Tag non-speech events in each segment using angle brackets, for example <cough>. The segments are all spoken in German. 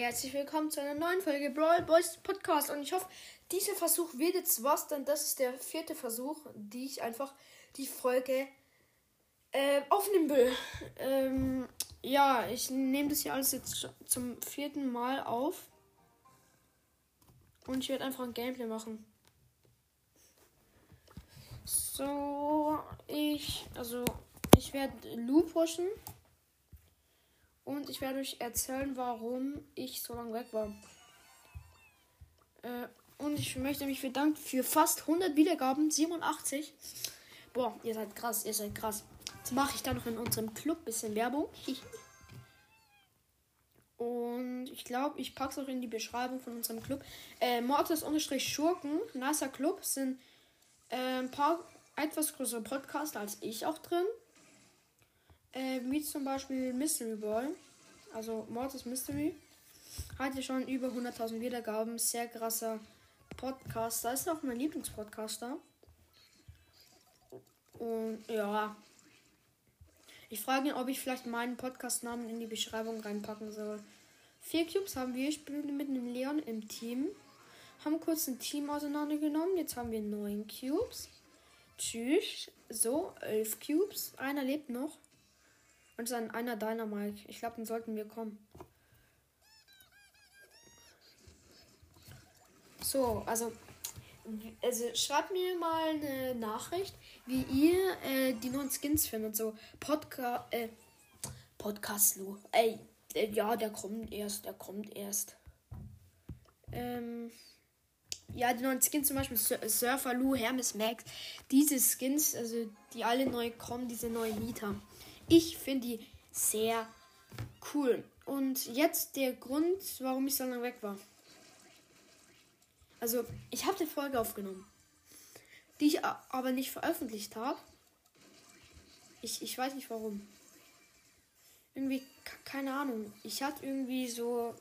herzlich willkommen zu einer neuen Folge Brawl Boys Podcast. Und ich hoffe, dieser Versuch wird jetzt was, denn das ist der vierte Versuch, die ich einfach die Folge äh, aufnehmen will. Ähm, ja, ich nehme das hier alles jetzt zum vierten Mal auf. Und ich werde einfach ein Gameplay machen. So, ich, also, ich werde Lu pushen. Und ich werde euch erzählen, warum ich so lange weg war. Äh, und ich möchte mich bedanken für fast 100 Wiedergaben, 87. Boah, ihr seid krass, ihr seid krass. Jetzt mache ich da noch in unserem Club ein bisschen Werbung. <laughs> Und ich glaube, ich packe es auch in die Beschreibung von unserem Club. Äh, Mortis-Schurken, nicer Club, sind äh, ein paar etwas größere Podcaster als ich auch drin. Äh, wie zum Beispiel Mystery Boy. Also Mortis Mystery. Hatte schon über 100.000 Wiedergaben. Sehr krasser Podcaster. Ist auch mein Lieblingspodcaster. Und ja. Ich frage ihn, ob ich vielleicht meinen Podcast-Namen in die Beschreibung reinpacken soll. Vier Cubes haben wir. Ich bin mit einem Leon im Team. Haben kurz ein Team auseinandergenommen. Jetzt haben wir neun Cubes. Tschüss. So, elf Cubes. Einer lebt noch. Und dann einer Dynamite. Ich glaube, den sollten wir kommen. So, also, also schreibt mir mal eine Nachricht, wie ihr äh, die neuen Skins findet. So Podcast, äh, Podcast Lu. Ey, äh, ja, der kommt erst, der kommt erst. Ähm, ja, die neuen Skins zum Beispiel Surfer Lu, Hermes Max. Diese Skins, also die alle neu kommen, diese neuen Mieter. Ich finde die sehr cool. Und jetzt der Grund, warum ich so lange weg war. Also, ich habe eine Folge aufgenommen, die ich aber nicht veröffentlicht habe. Ich, ich weiß nicht warum. Irgendwie, keine Ahnung. Ich hatte irgendwie so.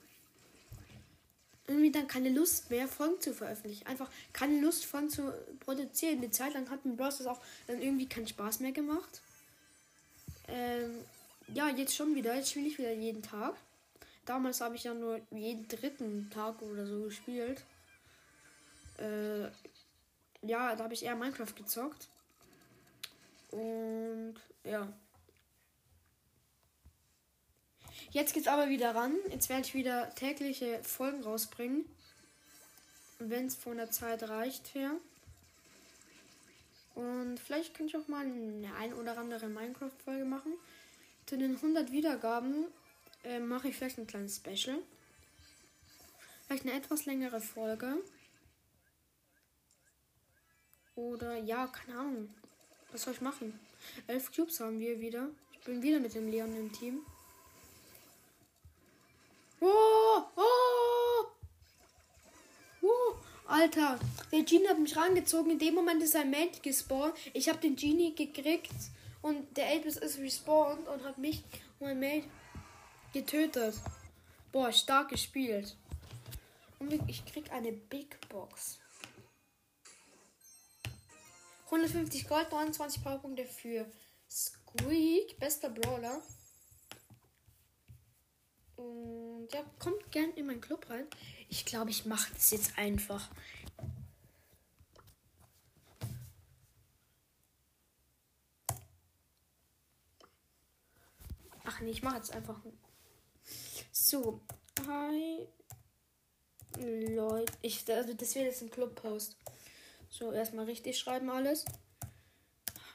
Irgendwie dann keine Lust mehr, Folgen zu veröffentlichen. Einfach keine Lust, Folgen zu produzieren. Eine Zeit lang hat mir Bros. auch dann irgendwie keinen Spaß mehr gemacht. Ähm, ja, jetzt schon wieder. Jetzt spiele ich wieder jeden Tag. Damals habe ich ja nur jeden dritten Tag oder so gespielt. Äh, ja, da habe ich eher Minecraft gezockt. Und ja. Jetzt geht's aber wieder ran. Jetzt werde ich wieder tägliche Folgen rausbringen. Wenn es von der Zeit reicht für. Und vielleicht könnte ich auch mal eine ein oder andere Minecraft-Folge machen. Zu den 100 Wiedergaben äh, mache ich vielleicht ein kleines Special. Vielleicht eine etwas längere Folge. Oder ja, keine Ahnung. Was soll ich machen? Elf Cubes haben wir wieder. Ich bin wieder mit dem Leon im Team. Oh, oh, oh. Alter, der Genie hat mich rangezogen. In dem Moment ist ein Mate gespawnt. Ich habe den Genie gekriegt und der Elvis ist respawned und hat mich und mein Mate getötet. Boah, stark gespielt. Und ich krieg eine Big Box. 150 Gold, 29 Powerpunkte für Squeak, bester Brawler. Und ja, kommt gern in meinen Club rein. Ich glaube, ich mache das jetzt einfach. Ach nee, ich mache jetzt einfach. So. Hi. Leute. Ich, also das wird jetzt ein Clubpost. So, erstmal richtig schreiben alles.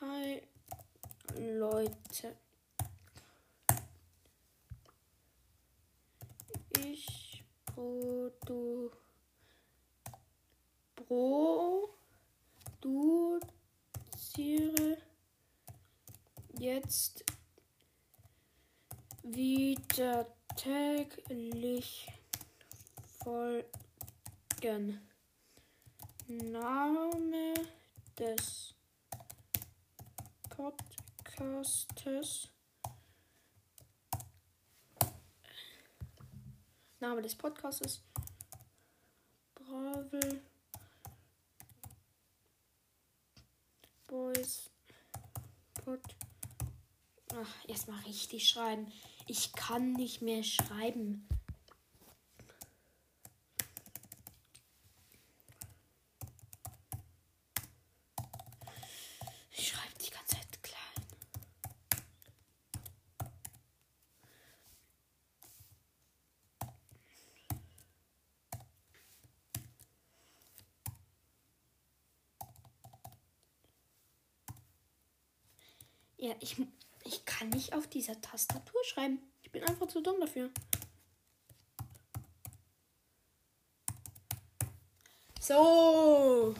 Hi. Leute. Ich produ produziere jetzt wieder täglich folgen. Name des Podcastes. Name des Podcastes. Bravel Boys Pod. Ach, erstmal richtig schreiben. Ich kann nicht mehr schreiben. Ja, ich, ich kann nicht auf dieser Tastatur schreiben. Ich bin einfach zu dumm dafür. So.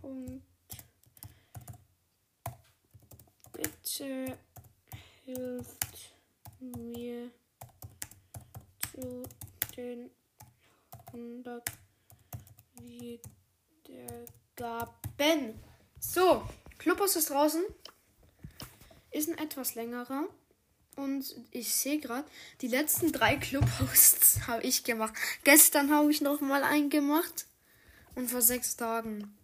Punkt. Bitte hilft mir zu den 100 Wiedergaben. So, Clubhaus ist draußen. Ist ein etwas längerer. Und ich sehe gerade, die letzten drei Clubhosts <laughs> habe ich gemacht. Gestern habe ich noch mal einen gemacht. Und vor sechs Tagen.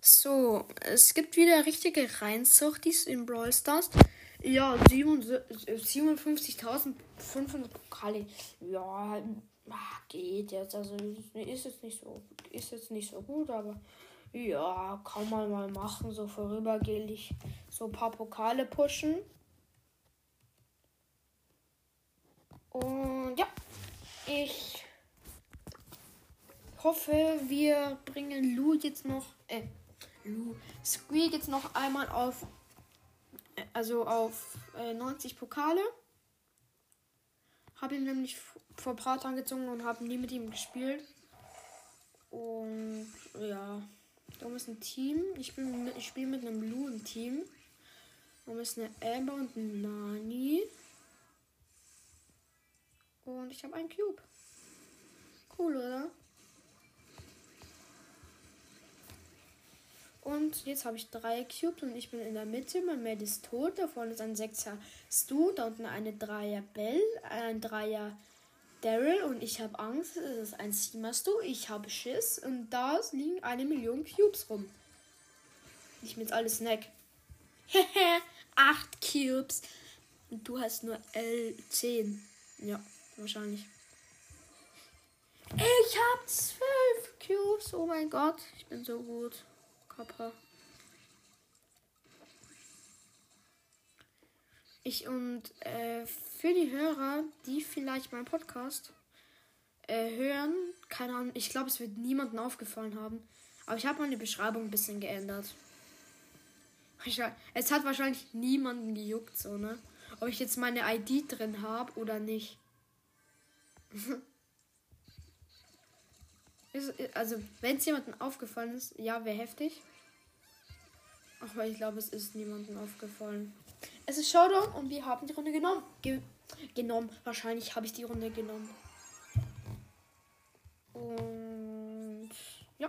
So, es gibt wieder richtige Reinzuchtis in Brawl Stars. Ja, 57.500 Pokale. Ja, geht jetzt. Also ist jetzt nicht so, ist jetzt nicht so gut, aber ja, kann man mal machen, so vorübergehend so ein paar Pokale pushen. Und ja, ich hoffe, wir bringen Lu jetzt noch, äh, Lu, Squeak jetzt noch einmal auf, äh, also auf äh, 90 Pokale. Habe ihn nämlich vor ein paar Tagen gezogen und habe nie mit ihm gespielt. Und ja, da ist ein Team. Ich, ich spiele mit einem Lu im Team. Da ist eine Amber und ein Nani. Und ich habe einen Cube. Cool, oder? Und jetzt habe ich drei Cubes und ich bin in der Mitte. Mein Mate ist tot. Da vorne ist ein 6er Stu. Da unten eine 3er Bell. Ein 3er Daryl. Und ich habe Angst. Es ist ein 7er Stu. Ich habe Schiss. Und da liegen eine Million Cubes rum. Ich mit alles Snack. Hehe. 8 Cubes. Und du hast nur L10. Ja. Wahrscheinlich. Ich hab zwölf Cubes. Oh mein Gott. Ich bin so gut. Kappa. Ich und äh, für die Hörer, die vielleicht meinen Podcast äh, hören, keine Ahnung, ich glaube, es wird niemandem aufgefallen haben. Aber ich habe meine Beschreibung ein bisschen geändert. Es hat wahrscheinlich niemanden gejuckt, so, ne? Ob ich jetzt meine ID drin habe oder nicht. <laughs> also, wenn es jemandem aufgefallen ist, ja, wäre heftig. Aber ich glaube, es ist niemandem aufgefallen. Es ist Showdown und wir haben die Runde genommen. Ge genommen. Wahrscheinlich habe ich die Runde genommen. Und ja.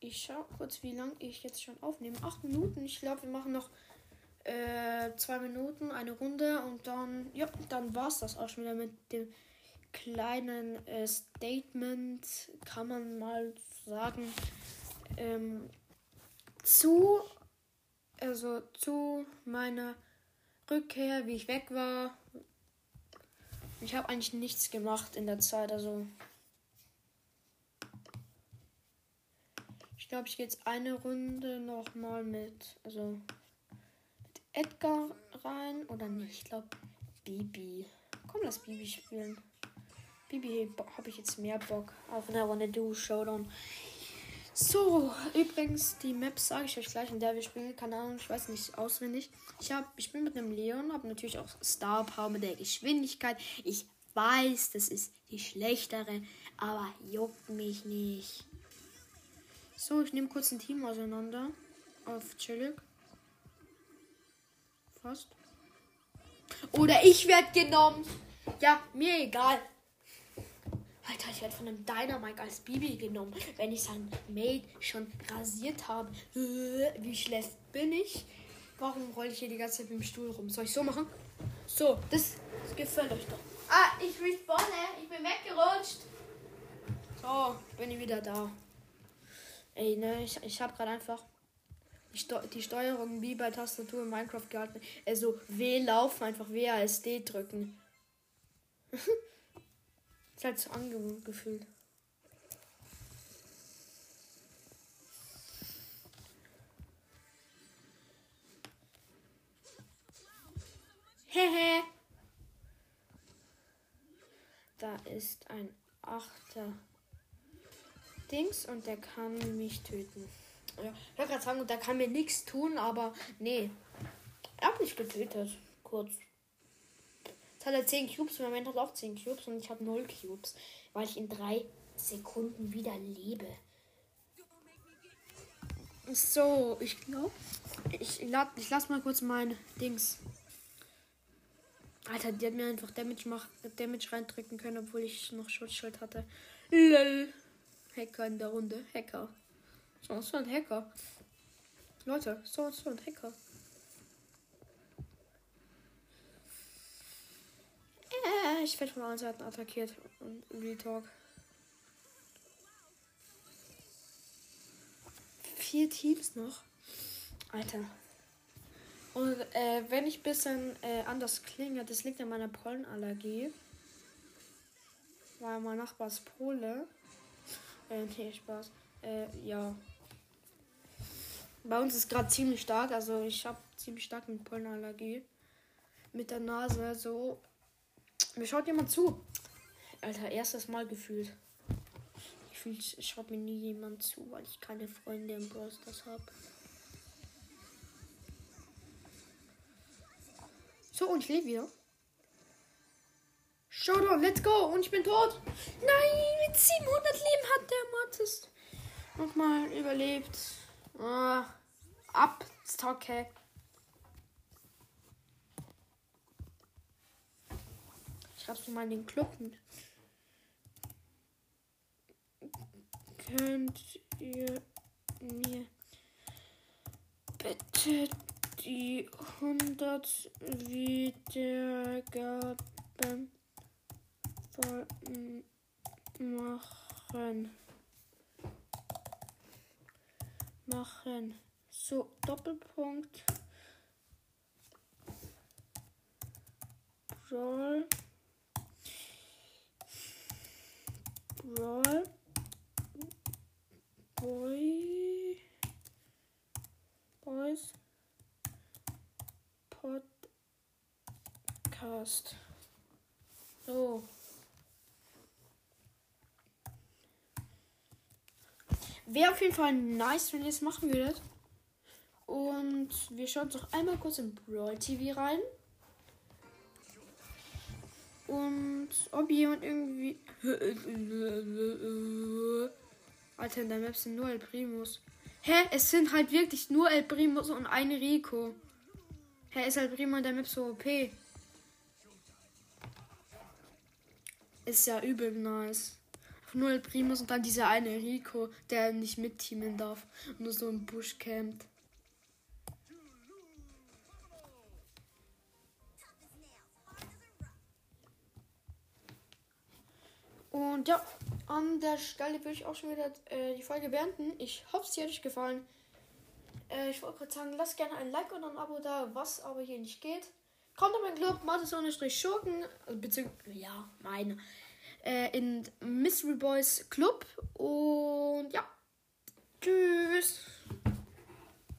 Ich schaue kurz, wie lange ich jetzt schon aufnehme. Acht Minuten. Ich glaube, wir machen noch äh, zwei Minuten, eine Runde und dann, ja, dann war es das auch schon wieder mit dem kleinen äh, Statement, kann man mal sagen, ähm, zu, also zu meiner Rückkehr, wie ich weg war. Ich habe eigentlich nichts gemacht in der Zeit, also ich glaube, ich gehe jetzt eine Runde noch mal mit, also Edgar rein oder nicht? Ich glaube Bibi. Komm, lass Bibi spielen. Bibi habe ich jetzt mehr Bock auf eine Runde Duo Showdown. So, übrigens, die Map sage ich euch gleich, in der wir spielen. Keine Ahnung, ich weiß nicht auswendig. Ich, hab, ich bin mit einem Leon, habe natürlich auch Star Power mit der Geschwindigkeit. Ich weiß, das ist die schlechtere, aber juckt mich nicht. So, ich nehme kurz ein Team auseinander. Auf Chillig fast. Oder ich werde genommen. Ja, mir egal. Alter, ich werde von einem Dynamite als Bibi genommen, wenn ich sein Mate schon rasiert habe. Wie schlecht bin ich? Warum rolle ich hier die ganze Zeit mit dem Stuhl rum? Soll ich so machen? So, das, das gefällt euch doch. Ah, ich respawne. Ich bin weggerutscht. So, bin ich wieder da. Ey, ne, ich, ich habe gerade einfach die Steuerung wie bei Tastatur in Minecraft gehalten. Also W laufen, einfach WASD drücken. <laughs> ist halt so angewohnt gefühlt. Hehe. da ist ein achter Dings und der kann mich töten. Ja, ich wollte gerade sagen, der kann mir nichts tun, aber nee. Er hat mich getötet. Kurz. Jetzt hat er 10 Cubes, im Moment hat er auch 10 Cubes und ich habe 0 Cubes, weil ich in 3 Sekunden wieder lebe. So, ich glaube, ich, ich lasse mal kurz mein Dings. Alter, die hat mir einfach Damage, mach, Damage reindrücken können, obwohl ich noch Schutzschild hatte. Lol. Hacker in der Runde. Hacker. So, so ein Hacker. Leute, so, ein Hacker. Äh, ich werde von allen Seiten attackiert. Und Real Talk. Vier Teams noch. Alter. Und äh, wenn ich ein bisschen äh, anders klinge, das liegt an meiner Pollenallergie. Weil mein Nachbar ist Pole. Äh, nee, Spaß. Äh, ja. Bei uns ist gerade ziemlich stark, also ich habe ziemlich stark eine Pollenallergie. Mit der Nase so. Mir schaut jemand zu. Alter, erstes Mal gefühlt. Gefühlt schaut mir nie jemand zu, weil ich keine Freunde im Brawl Stars habe. So, und ich lebe wieder. Showdown, let's go. Und ich bin tot. Nein, mit 700 Leben hat der Mattes nochmal überlebt. Uh, Abstocke. Ich hab's mal in den Club. Könnt ihr mir bitte die 100 Wiedergaben machen. Machen. So, Doppelpunkt. Brawl. Brawl. Boy. Boys. Podcast. So. Wäre auf jeden Fall nice, wenn ihr es machen würdet. Und wir schauen uns noch einmal kurz in Brawl TV rein. Und ob jemand irgendwie. Alter, in der Map sind nur El Primus. Hä? Es sind halt wirklich nur El Primus und ein Rico. Hä, ist halt Primo in der Map so OP. Ist ja übel nice. Nur El Primus und dann dieser eine Rico, der nicht mitteamen darf. Nur so im Busch campt. Und ja, an der Stelle würde ich auch schon wieder äh, die Folge beenden. Ich hoffe, es hat euch gefallen. Äh, ich wollte gerade sagen, lasst gerne ein Like und ein Abo da, was aber hier nicht geht. Kommt in meinen Club, Mathis-Schurken, also beziehungsweise, ja, meine, äh, in Mystery Boys Club. Und ja, tschüss.